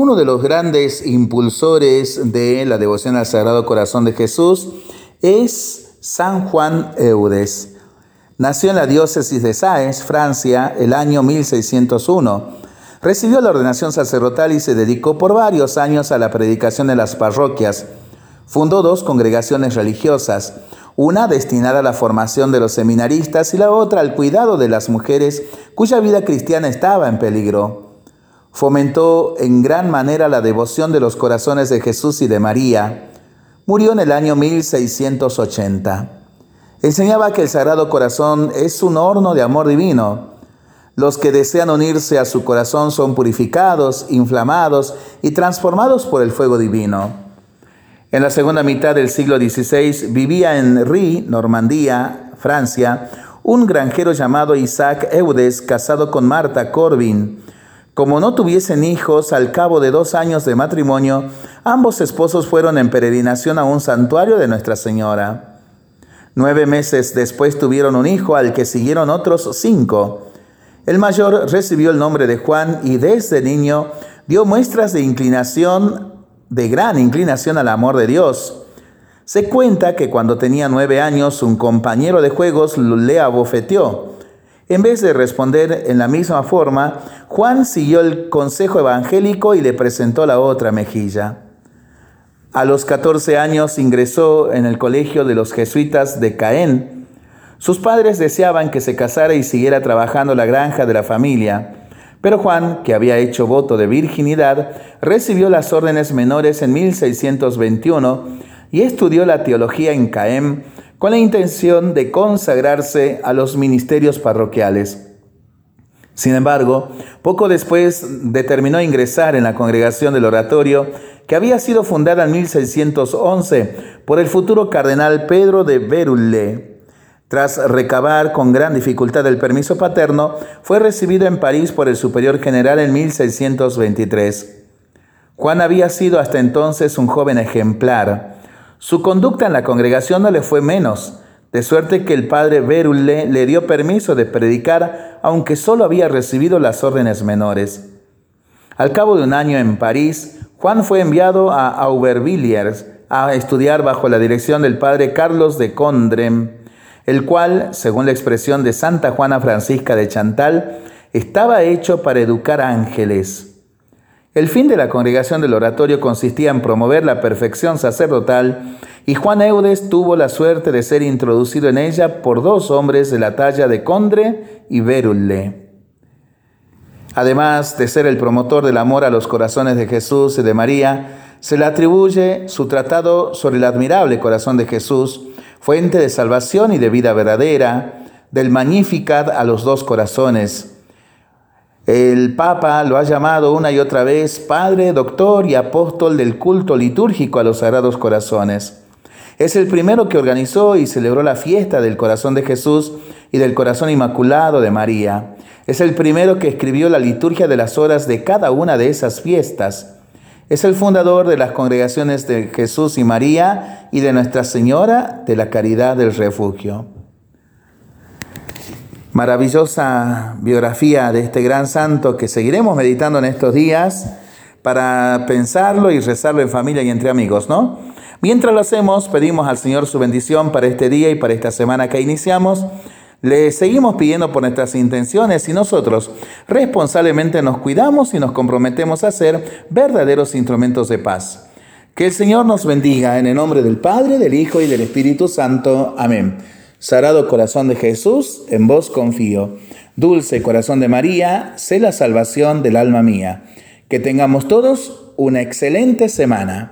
Uno de los grandes impulsores de la devoción al Sagrado Corazón de Jesús es San Juan Eudes. Nació en la diócesis de Sáez, Francia, el año 1601. Recibió la ordenación sacerdotal y se dedicó por varios años a la predicación en las parroquias. Fundó dos congregaciones religiosas, una destinada a la formación de los seminaristas y la otra al cuidado de las mujeres cuya vida cristiana estaba en peligro fomentó en gran manera la devoción de los corazones de Jesús y de María. Murió en el año 1680. Enseñaba que el Sagrado Corazón es un horno de amor divino. Los que desean unirse a su corazón son purificados, inflamados y transformados por el fuego divino. En la segunda mitad del siglo XVI vivía en Rie, Normandía, Francia, un granjero llamado Isaac Eudes, casado con Marta Corbin, como no tuviesen hijos, al cabo de dos años de matrimonio, ambos esposos fueron en peregrinación a un santuario de Nuestra Señora. Nueve meses después tuvieron un hijo al que siguieron otros cinco. El mayor recibió el nombre de Juan y desde niño dio muestras de inclinación, de gran inclinación al amor de Dios. Se cuenta que cuando tenía nueve años un compañero de juegos le abofeteó. En vez de responder en la misma forma, Juan siguió el consejo evangélico y le presentó la otra mejilla. A los 14 años ingresó en el colegio de los jesuitas de Caen. Sus padres deseaban que se casara y siguiera trabajando la granja de la familia. Pero Juan, que había hecho voto de virginidad, recibió las órdenes menores en 1621 y estudió la teología en Caen con la intención de consagrarse a los ministerios parroquiales. Sin embargo, poco después determinó ingresar en la congregación del oratorio que había sido fundada en 1611 por el futuro cardenal Pedro de Berulle. Tras recabar con gran dificultad el permiso paterno, fue recibido en París por el superior general en 1623. Juan había sido hasta entonces un joven ejemplar. Su conducta en la congregación no le fue menos, de suerte que el padre Berulle le dio permiso de predicar, aunque solo había recibido las órdenes menores. Al cabo de un año en París, Juan fue enviado a Aubervilliers a estudiar bajo la dirección del padre Carlos de Condrem, el cual, según la expresión de Santa Juana Francisca de Chantal, estaba hecho para educar ángeles. El fin de la congregación del oratorio consistía en promover la perfección sacerdotal y Juan Eudes tuvo la suerte de ser introducido en ella por dos hombres de la talla de Condre y Berulle. Además de ser el promotor del amor a los corazones de Jesús y de María, se le atribuye su tratado sobre el admirable corazón de Jesús, fuente de salvación y de vida verdadera, del Magnificat a los dos corazones, el Papa lo ha llamado una y otra vez Padre, Doctor y Apóstol del culto litúrgico a los Sagrados Corazones. Es el primero que organizó y celebró la fiesta del corazón de Jesús y del corazón inmaculado de María. Es el primero que escribió la liturgia de las horas de cada una de esas fiestas. Es el fundador de las congregaciones de Jesús y María y de Nuestra Señora de la Caridad del Refugio. Maravillosa biografía de este gran santo que seguiremos meditando en estos días para pensarlo y rezarlo en familia y entre amigos, ¿no? Mientras lo hacemos, pedimos al Señor su bendición para este día y para esta semana que iniciamos. Le seguimos pidiendo por nuestras intenciones y nosotros responsablemente nos cuidamos y nos comprometemos a ser verdaderos instrumentos de paz. Que el Señor nos bendiga en el nombre del Padre, del Hijo y del Espíritu Santo. Amén. Sagrado corazón de Jesús, en vos confío. Dulce corazón de María, sé la salvación del alma mía. Que tengamos todos una excelente semana.